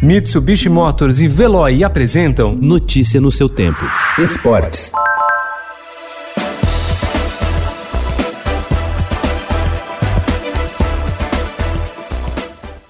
Mitsubishi Motors e Veloy apresentam Notícia no seu tempo. Esportes.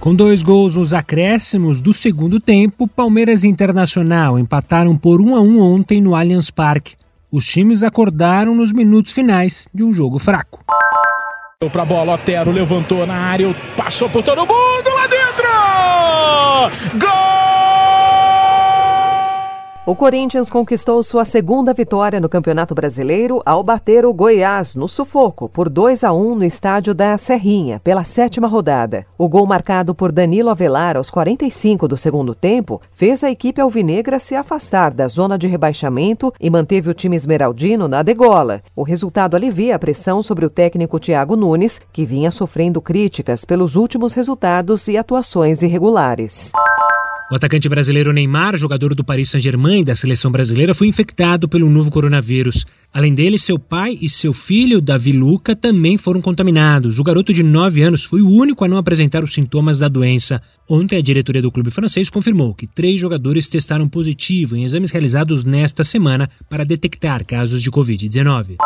Com dois gols nos acréscimos do segundo tempo, Palmeiras e Internacional empataram por 1 a 1 ontem no Allianz Parque. Os times acordaram nos minutos finais de um jogo fraco. Para bola, Otero levantou na área, passou por todo mundo O Corinthians conquistou sua segunda vitória no Campeonato Brasileiro ao bater o Goiás no sufoco por 2 a 1 no estádio da Serrinha, pela sétima rodada. O gol marcado por Danilo Avelar aos 45 do segundo tempo fez a equipe alvinegra se afastar da zona de rebaixamento e manteve o time esmeraldino na degola. O resultado alivia a pressão sobre o técnico Thiago Nunes, que vinha sofrendo críticas pelos últimos resultados e atuações irregulares. O atacante brasileiro Neymar, jogador do Paris Saint-Germain e da seleção brasileira, foi infectado pelo novo coronavírus. Além dele, seu pai e seu filho, Davi Luca, também foram contaminados. O garoto de 9 anos foi o único a não apresentar os sintomas da doença. Ontem, a diretoria do clube francês confirmou que três jogadores testaram positivo em exames realizados nesta semana para detectar casos de Covid-19.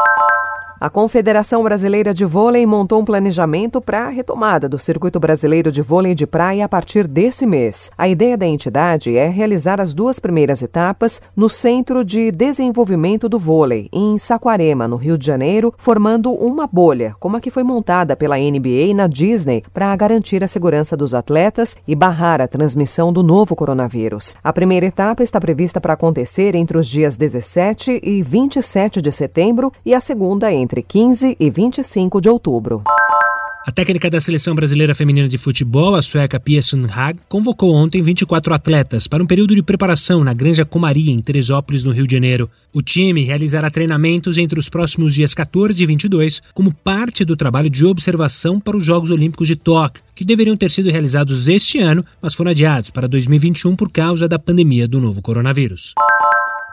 A Confederação Brasileira de Vôlei montou um planejamento para a retomada do Circuito Brasileiro de Vôlei de Praia a partir desse mês. A ideia da entidade é realizar as duas primeiras etapas no Centro de Desenvolvimento do Vôlei, em Saquarema, no Rio de Janeiro, formando uma bolha, como a que foi montada pela NBA na Disney para garantir a segurança dos atletas e barrar a transmissão do novo coronavírus. A primeira etapa está prevista para acontecer entre os dias 17 e 27 de setembro e a segunda entre entre 15 e 25 de outubro. A técnica da seleção brasileira feminina de futebol, a sueca Pia Sundhag, convocou ontem 24 atletas para um período de preparação na Granja Comaria, em Teresópolis, no Rio de Janeiro. O time realizará treinamentos entre os próximos dias 14 e 22, como parte do trabalho de observação para os Jogos Olímpicos de Tóquio, que deveriam ter sido realizados este ano, mas foram adiados para 2021 por causa da pandemia do novo coronavírus.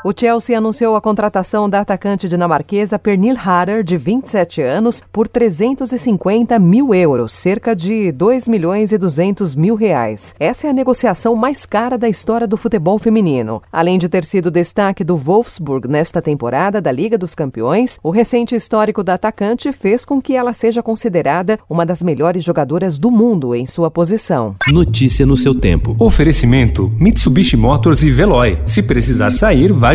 O Chelsea anunciou a contratação da atacante dinamarquesa Pernille Harder, de 27 anos, por 350 mil euros, cerca de 2 milhões e 200 mil reais. Essa é a negociação mais cara da história do futebol feminino. Além de ter sido destaque do Wolfsburg nesta temporada da Liga dos Campeões, o recente histórico da atacante fez com que ela seja considerada uma das melhores jogadoras do mundo em sua posição. Notícia no seu tempo. Oferecimento: Mitsubishi Motors e Veloy. Se precisar sair, vai